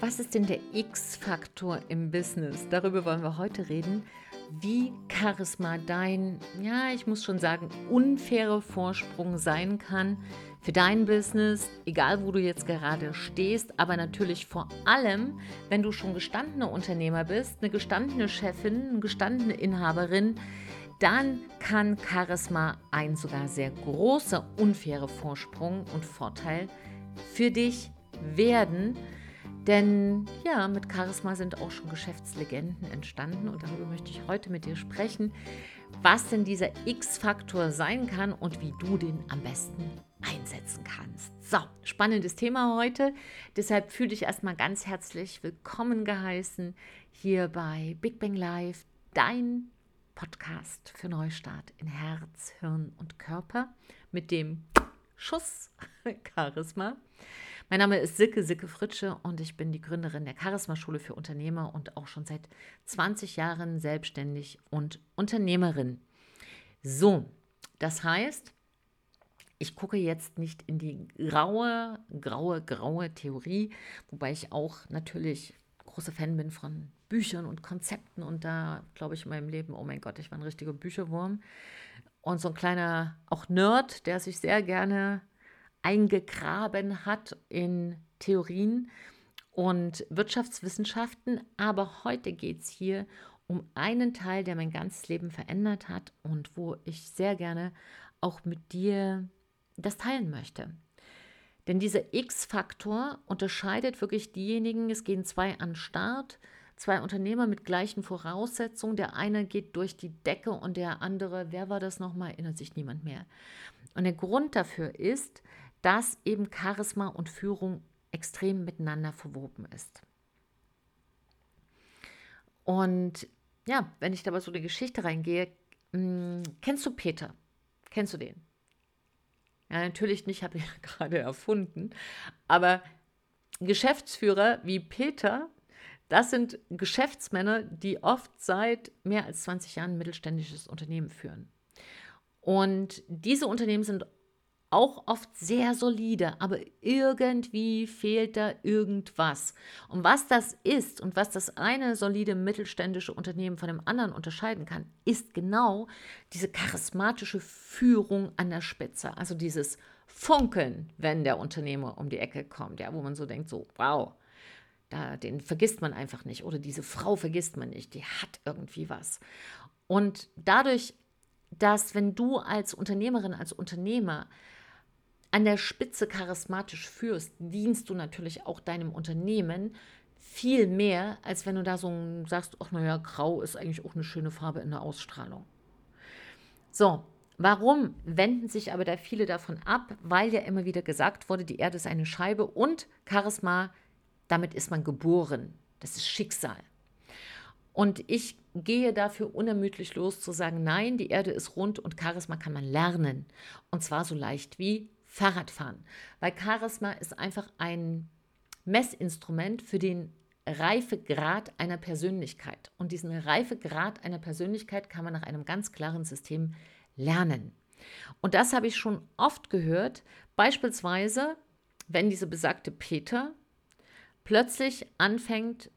Was ist denn der X-Faktor im Business? Darüber wollen wir heute reden. Wie Charisma dein, ja, ich muss schon sagen, unfairer Vorsprung sein kann für dein Business, egal wo du jetzt gerade stehst, aber natürlich vor allem, wenn du schon gestandener Unternehmer bist, eine gestandene Chefin, eine gestandene Inhaberin, dann kann Charisma ein sogar sehr großer unfairer Vorsprung und Vorteil für dich werden. Denn ja, mit Charisma sind auch schon Geschäftslegenden entstanden und darüber möchte ich heute mit dir sprechen, was denn dieser X-Faktor sein kann und wie du den am besten einsetzen kannst. So, spannendes Thema heute. Deshalb fühle dich erstmal ganz herzlich willkommen geheißen hier bei Big Bang Live, dein Podcast für Neustart in Herz, Hirn und Körper mit dem Schuss Charisma. Mein Name ist Silke Silke Fritsche und ich bin die Gründerin der Charisma-Schule für Unternehmer und auch schon seit 20 Jahren selbstständig und Unternehmerin. So, das heißt, ich gucke jetzt nicht in die graue, graue, graue Theorie, wobei ich auch natürlich großer Fan bin von Büchern und Konzepten und da glaube ich in meinem Leben, oh mein Gott, ich war ein richtiger Bücherwurm. Und so ein kleiner, auch Nerd, der sich sehr gerne eingegraben hat in Theorien und Wirtschaftswissenschaften. Aber heute geht es hier um einen Teil, der mein ganzes Leben verändert hat und wo ich sehr gerne auch mit dir das teilen möchte. Denn dieser X-Faktor unterscheidet wirklich diejenigen, es gehen zwei an Start, zwei Unternehmer mit gleichen Voraussetzungen. Der eine geht durch die Decke und der andere, wer war das nochmal, erinnert sich niemand mehr. Und der Grund dafür ist, dass eben Charisma und Führung extrem miteinander verwoben ist. Und ja, wenn ich da mal so eine Geschichte reingehe, mh, hm, kennst du Peter? Kennst du den? Ja, natürlich nicht, habe ich gerade erfunden. Aber Geschäftsführer wie Peter das sind Geschäftsmänner, die oft seit mehr als 20 Jahren ein mittelständisches Unternehmen führen. Und diese Unternehmen sind auch oft sehr solide, aber irgendwie fehlt da irgendwas. Und was das ist und was das eine solide mittelständische Unternehmen von dem anderen unterscheiden kann, ist genau diese charismatische Führung an der Spitze. Also dieses Funkeln, wenn der Unternehmer um die Ecke kommt, ja, wo man so denkt, so, wow, da, den vergisst man einfach nicht oder diese Frau vergisst man nicht, die hat irgendwie was. Und dadurch, dass wenn du als Unternehmerin, als Unternehmer an der Spitze charismatisch führst, dienst du natürlich auch deinem Unternehmen viel mehr, als wenn du da so sagst, ach naja, grau ist eigentlich auch eine schöne Farbe in der Ausstrahlung. So, warum wenden sich aber da viele davon ab? Weil ja immer wieder gesagt wurde, die Erde ist eine Scheibe und Charisma damit ist man geboren. Das ist Schicksal. Und ich gehe dafür unermüdlich los zu sagen, nein, die Erde ist rund und Charisma kann man lernen. Und zwar so leicht wie Fahrradfahren. Weil Charisma ist einfach ein Messinstrument für den Reifegrad einer Persönlichkeit. Und diesen Reifegrad einer Persönlichkeit kann man nach einem ganz klaren System lernen. Und das habe ich schon oft gehört, beispielsweise, wenn diese besagte Peter plötzlich anfängt,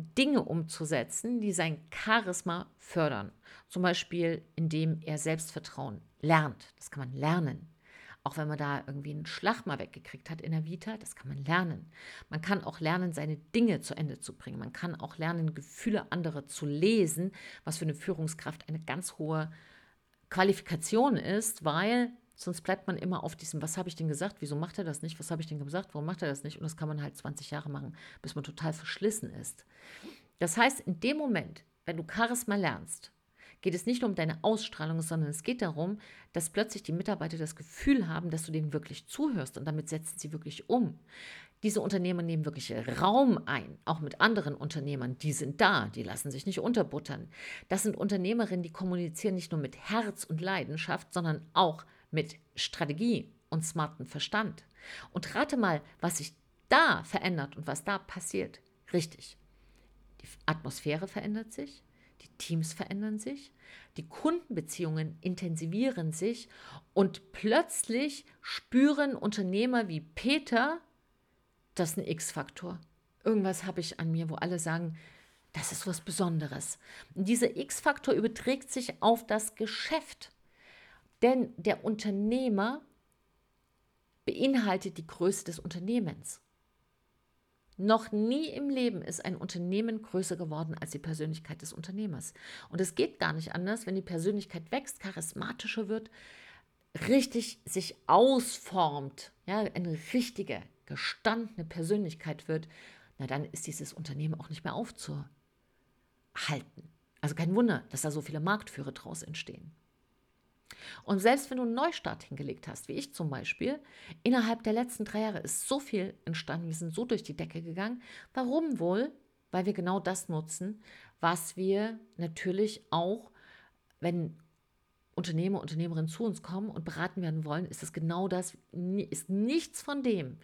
Dinge umzusetzen, die sein Charisma fördern. Zum Beispiel, indem er Selbstvertrauen lernt. Das kann man lernen. Auch wenn man da irgendwie einen Schlag mal weggekriegt hat in der Vita, das kann man lernen. Man kann auch lernen, seine Dinge zu Ende zu bringen. Man kann auch lernen, Gefühle anderer zu lesen, was für eine Führungskraft eine ganz hohe Qualifikation ist, weil Sonst bleibt man immer auf diesem, was habe ich denn gesagt, wieso macht er das nicht, was habe ich denn gesagt, warum macht er das nicht? Und das kann man halt 20 Jahre machen, bis man total verschlissen ist. Das heißt, in dem Moment, wenn du Charisma lernst, geht es nicht nur um deine Ausstrahlung, sondern es geht darum, dass plötzlich die Mitarbeiter das Gefühl haben, dass du denen wirklich zuhörst und damit setzen sie wirklich um. Diese Unternehmer nehmen wirklich Raum ein, auch mit anderen Unternehmern. Die sind da, die lassen sich nicht unterbuttern. Das sind Unternehmerinnen, die kommunizieren nicht nur mit Herz und Leidenschaft, sondern auch mit mit Strategie und smarten Verstand. Und rate mal, was sich da verändert und was da passiert. Richtig. Die Atmosphäre verändert sich, die Teams verändern sich, die Kundenbeziehungen intensivieren sich und plötzlich spüren Unternehmer wie Peter, das ist ein X-Faktor. Irgendwas habe ich an mir, wo alle sagen, das ist was Besonderes. Und dieser X-Faktor überträgt sich auf das Geschäft. Denn der Unternehmer beinhaltet die Größe des Unternehmens. Noch nie im Leben ist ein Unternehmen größer geworden als die Persönlichkeit des Unternehmers. Und es geht gar nicht anders, wenn die Persönlichkeit wächst, charismatischer wird, richtig sich ausformt, ja, eine richtige, gestandene Persönlichkeit wird, na dann ist dieses Unternehmen auch nicht mehr aufzuhalten. Also kein Wunder, dass da so viele Marktführer draus entstehen. Und selbst wenn du einen Neustart hingelegt hast, wie ich zum Beispiel, innerhalb der letzten drei Jahre ist so viel entstanden, wir sind so durch die Decke gegangen. Warum wohl? Weil wir genau das nutzen, was wir natürlich auch, wenn Unternehmer, Unternehmerinnen zu uns kommen und beraten werden wollen, ist es genau das, ist nichts von dem,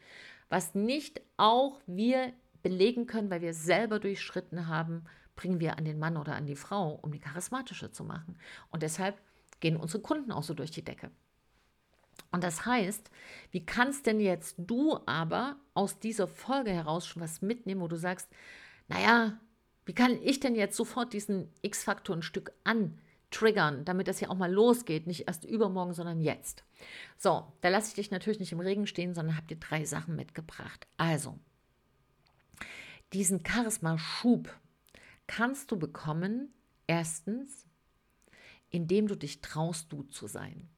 was nicht auch wir belegen können, weil wir selber durchschritten haben, bringen wir an den Mann oder an die Frau, um die charismatischer zu machen. Und deshalb gehen unsere Kunden auch so durch die Decke. Und das heißt, wie kannst denn jetzt du aber aus dieser Folge heraus schon was mitnehmen, wo du sagst, naja, wie kann ich denn jetzt sofort diesen X-Faktor ein Stück antriggern, damit das ja auch mal losgeht, nicht erst übermorgen, sondern jetzt. So, da lasse ich dich natürlich nicht im Regen stehen, sondern habe dir drei Sachen mitgebracht. Also, diesen Charisma-Schub kannst du bekommen, erstens, indem du dich traust, du zu sein.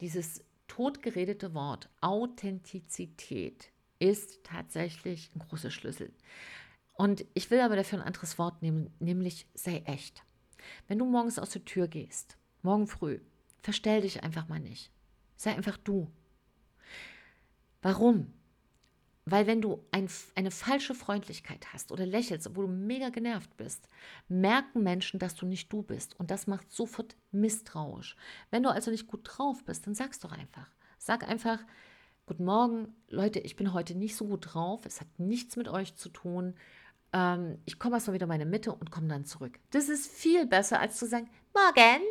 Dieses totgeredete Wort Authentizität ist tatsächlich ein großer Schlüssel. Und ich will aber dafür ein anderes Wort nehmen, nämlich sei echt. Wenn du morgens aus der Tür gehst, morgen früh, verstell dich einfach mal nicht. Sei einfach du. Warum? Weil wenn du ein, eine falsche Freundlichkeit hast oder lächelst, obwohl du mega genervt bist, merken Menschen, dass du nicht du bist. Und das macht sofort misstrauisch. Wenn du also nicht gut drauf bist, dann sag's doch einfach. Sag einfach, guten Morgen, Leute, ich bin heute nicht so gut drauf. Es hat nichts mit euch zu tun. Ähm, ich komme erst mal wieder in meine Mitte und komme dann zurück. Das ist viel besser, als zu sagen, morgen.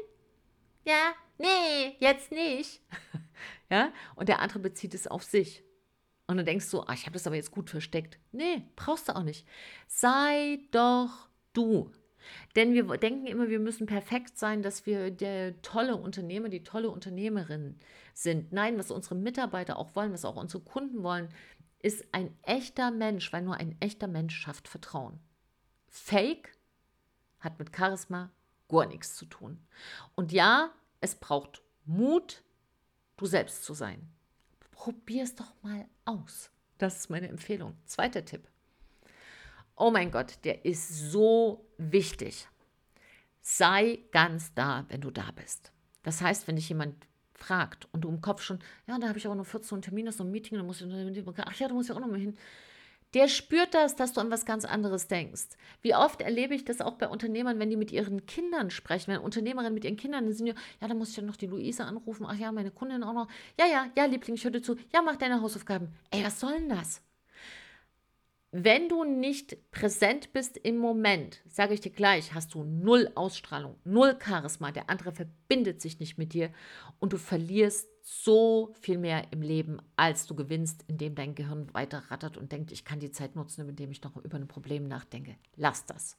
Ja, nee, jetzt nicht. ja, und der andere bezieht es auf sich. Und dann denkst du, ah, ich habe das aber jetzt gut versteckt. Nee, brauchst du auch nicht. Sei doch du. Denn wir denken immer, wir müssen perfekt sein, dass wir der tolle Unternehmer, die tolle Unternehmerin sind. Nein, was unsere Mitarbeiter auch wollen, was auch unsere Kunden wollen, ist ein echter Mensch, weil nur ein echter Mensch schafft Vertrauen. Fake hat mit Charisma gar nichts zu tun. Und ja, es braucht Mut, du selbst zu sein. Probier es doch mal aus. Das ist meine Empfehlung. Zweiter Tipp. Oh mein Gott, der ist so wichtig. Sei ganz da, wenn du da bist. Das heißt, wenn dich jemand fragt und du im Kopf schon, ja, da habe ich aber noch 14 Termine, noch ein Meeting, da muss ich, ach ja, da muss ich auch noch mal hin der spürt das, dass du an was ganz anderes denkst. Wie oft erlebe ich das auch bei Unternehmern, wenn die mit ihren Kindern sprechen, wenn Unternehmerinnen mit ihren Kindern sind, ja, ja, da muss ich ja noch die Luise anrufen, ach ja, meine Kundin auch noch, ja, ja, ja, Liebling, ich höre dir zu, ja, mach deine Hausaufgaben. Ey, was soll denn das? Wenn du nicht präsent bist im Moment, sage ich dir gleich, hast du null Ausstrahlung, null Charisma, der andere verbindet sich nicht mit dir und du verlierst so viel mehr im Leben, als du gewinnst, indem dein Gehirn weiter rattert und denkt, ich kann die Zeit nutzen, indem ich noch über ein Problem nachdenke. Lass das.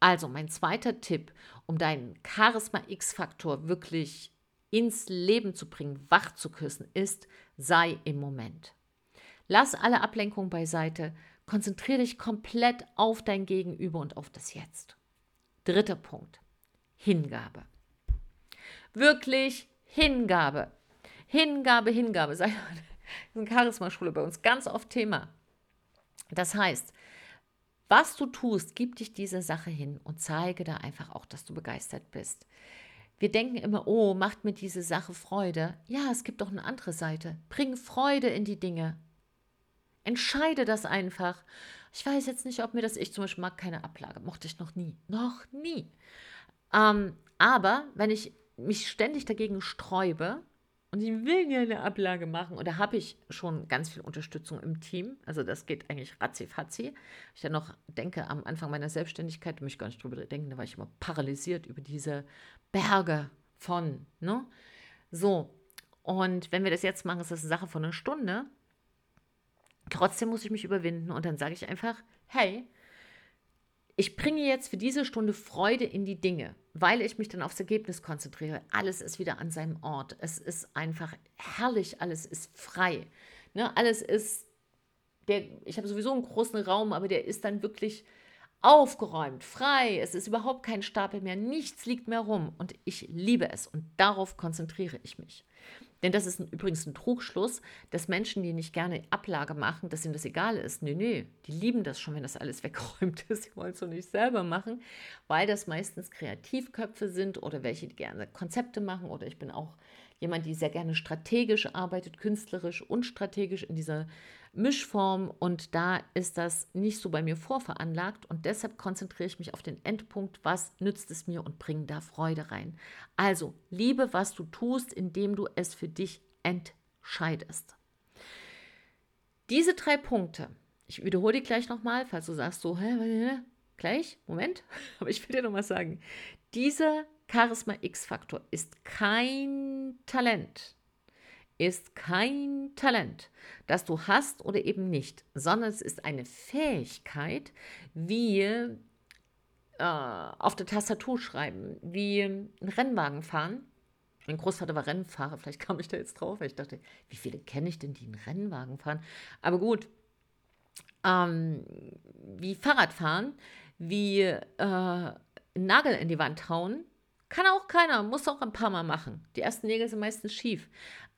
Also mein zweiter Tipp, um deinen Charisma X-Faktor wirklich ins Leben zu bringen, wach zu küssen, ist, sei im Moment. Lass alle Ablenkungen beiseite, Konzentriere dich komplett auf dein Gegenüber und auf das Jetzt. Dritter Punkt. Hingabe. Wirklich Hingabe. Hingabe, Hingabe. Sei in Charisma-Schule bei uns ganz oft Thema. Das heißt, was du tust, gib dich dieser Sache hin und zeige da einfach auch, dass du begeistert bist. Wir denken immer, oh, macht mir diese Sache Freude. Ja, es gibt doch eine andere Seite. Bring Freude in die Dinge. Entscheide das einfach. Ich weiß jetzt nicht, ob mir das, ich zum Beispiel mag keine Ablage, mochte ich noch nie. Noch nie. Ähm, aber wenn ich mich ständig dagegen sträube und ich will ja eine Ablage machen, oder habe ich schon ganz viel Unterstützung im Team, also das geht eigentlich ratzi-fatzi. Ich ja noch denke, am Anfang meiner Selbstständigkeit, mich gar nicht drüber denken, da war ich immer paralysiert über diese Berge von, ne? So, und wenn wir das jetzt machen, ist das eine Sache von einer Stunde trotzdem muss ich mich überwinden und dann sage ich einfach, hey, ich bringe jetzt für diese Stunde Freude in die Dinge, weil ich mich dann aufs Ergebnis konzentriere. Alles ist wieder an seinem Ort. Es ist einfach herrlich, alles ist frei. Ne? Alles ist, der, ich habe sowieso einen großen Raum, aber der ist dann wirklich aufgeräumt, frei. Es ist überhaupt kein Stapel mehr, nichts liegt mehr rum und ich liebe es und darauf konzentriere ich mich. Denn das ist ein, übrigens ein Trugschluss, dass Menschen, die nicht gerne Ablage machen, dass ihnen das egal ist. Nee, nee, die lieben das schon, wenn das alles weggeräumt ist. Sie wollen es so nicht selber machen, weil das meistens Kreativköpfe sind oder welche, die gerne Konzepte machen. Oder ich bin auch jemand, die sehr gerne strategisch arbeitet, künstlerisch und strategisch in dieser Mischform und da ist das nicht so bei mir vorveranlagt und deshalb konzentriere ich mich auf den Endpunkt, was nützt es mir und bringe da Freude rein. Also liebe, was du tust, indem du es für dich entscheidest. Diese drei Punkte, ich wiederhole die gleich nochmal, falls du sagst so, hä, hä, gleich, Moment, aber ich will dir nochmal sagen, dieser Charisma X-Faktor ist kein Talent ist kein Talent, das du hast oder eben nicht, sondern es ist eine Fähigkeit, wie äh, auf der Tastatur schreiben, wie einen Rennwagen fahren. Mein Großvater war Rennfahrer, vielleicht kam ich da jetzt drauf, weil ich dachte, wie viele kenne ich denn, die einen Rennwagen fahren? Aber gut, ähm, wie Fahrrad fahren, wie äh, einen Nagel in die Wand hauen, kann auch keiner, muss auch ein paar Mal machen. Die ersten Nägel sind meistens schief.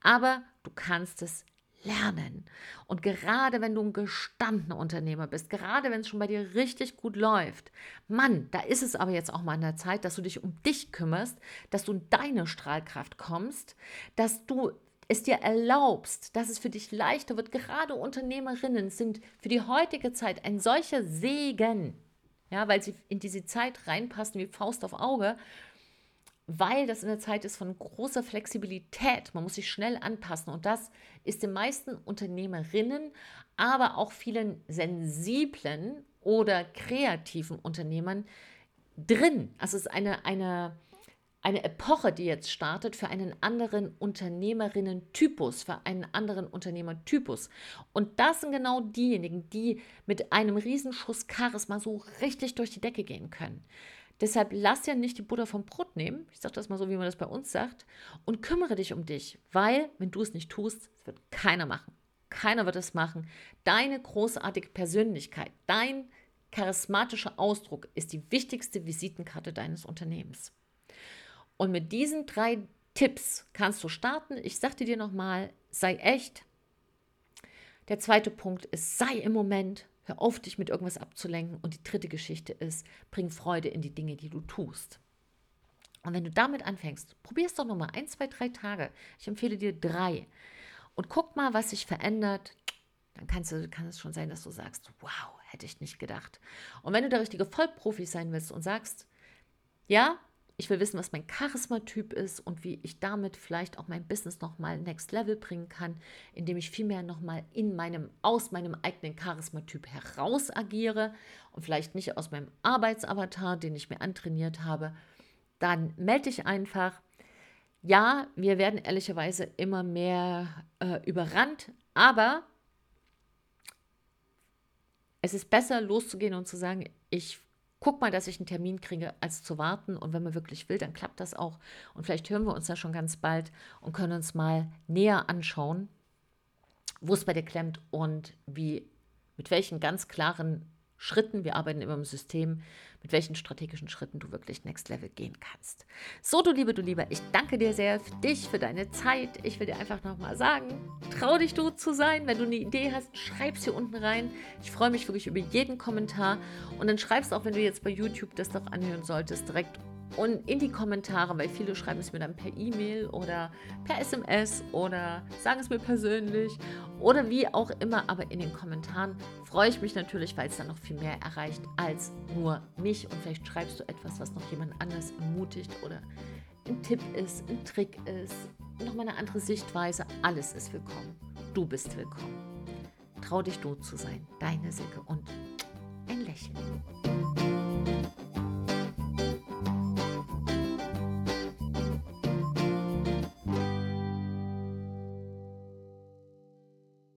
Aber du kannst es lernen. Und gerade wenn du ein gestandener Unternehmer bist, gerade wenn es schon bei dir richtig gut läuft, Mann, da ist es aber jetzt auch mal an der Zeit, dass du dich um dich kümmerst, dass du in deine Strahlkraft kommst, dass du es dir erlaubst, dass es für dich leichter wird. Gerade Unternehmerinnen sind für die heutige Zeit ein solcher Segen, ja, weil sie in diese Zeit reinpassen wie Faust auf Auge weil das in der Zeit ist von großer Flexibilität. Man muss sich schnell anpassen und das ist den meisten Unternehmerinnen, aber auch vielen sensiblen oder kreativen Unternehmern drin. Also es ist eine, eine, eine Epoche, die jetzt startet für einen anderen Unternehmerinnen-Typus, für einen anderen Unternehmertypus. Und das sind genau diejenigen, die mit einem Riesenschuss Charisma so richtig durch die Decke gehen können. Deshalb lass ja nicht die Butter vom Brot nehmen, ich sage das mal so, wie man das bei uns sagt, und kümmere dich um dich, weil wenn du es nicht tust, das wird keiner machen. Keiner wird es machen. Deine großartige Persönlichkeit, dein charismatischer Ausdruck ist die wichtigste Visitenkarte deines Unternehmens. Und mit diesen drei Tipps kannst du starten. Ich sagte dir nochmal, sei echt. Der zweite Punkt ist, sei im Moment. Hör auf, dich mit irgendwas abzulenken. Und die dritte Geschichte ist, bring Freude in die Dinge, die du tust. Und wenn du damit anfängst, probier es doch nochmal ein, zwei, drei Tage. Ich empfehle dir drei. Und guck mal, was sich verändert. Dann kannst du, kann es schon sein, dass du sagst, wow, hätte ich nicht gedacht. Und wenn du der richtige Vollprofi sein willst und sagst, ja, ich will wissen, was mein Charismatyp ist und wie ich damit vielleicht auch mein Business nochmal next level bringen kann, indem ich vielmehr nochmal in meinem, aus meinem eigenen Charismatyp heraus agiere und vielleicht nicht aus meinem Arbeitsavatar, den ich mir antrainiert habe, dann melde dich einfach. Ja, wir werden ehrlicherweise immer mehr äh, überrannt, aber es ist besser loszugehen und zu sagen, ich guck mal, dass ich einen Termin kriege, als zu warten. Und wenn man wirklich will, dann klappt das auch. Und vielleicht hören wir uns da schon ganz bald und können uns mal näher anschauen, wo es bei dir klemmt und wie, mit welchen ganz klaren Schritten, wir arbeiten immer im System, mit welchen strategischen Schritten du wirklich Next Level gehen kannst. So, du Liebe, du Lieber, ich danke dir sehr für dich, für deine Zeit. Ich will dir einfach nochmal sagen, trau dich du zu sein. Wenn du eine Idee hast, schreib sie unten rein. Ich freue mich wirklich über jeden Kommentar. Und dann schreibst auch, wenn du jetzt bei YouTube das doch anhören solltest, direkt und in die Kommentare, weil viele schreiben es mir dann per E-Mail oder per SMS oder sagen es mir persönlich oder wie auch immer, aber in den Kommentaren freue ich mich natürlich, weil es dann noch viel mehr erreicht als nur mich und vielleicht schreibst du etwas, was noch jemand anders ermutigt oder ein Tipp ist, ein Trick ist, nochmal eine andere Sichtweise, alles ist willkommen. Du bist willkommen. Trau dich du zu sein, deine Silke und ein Lächeln.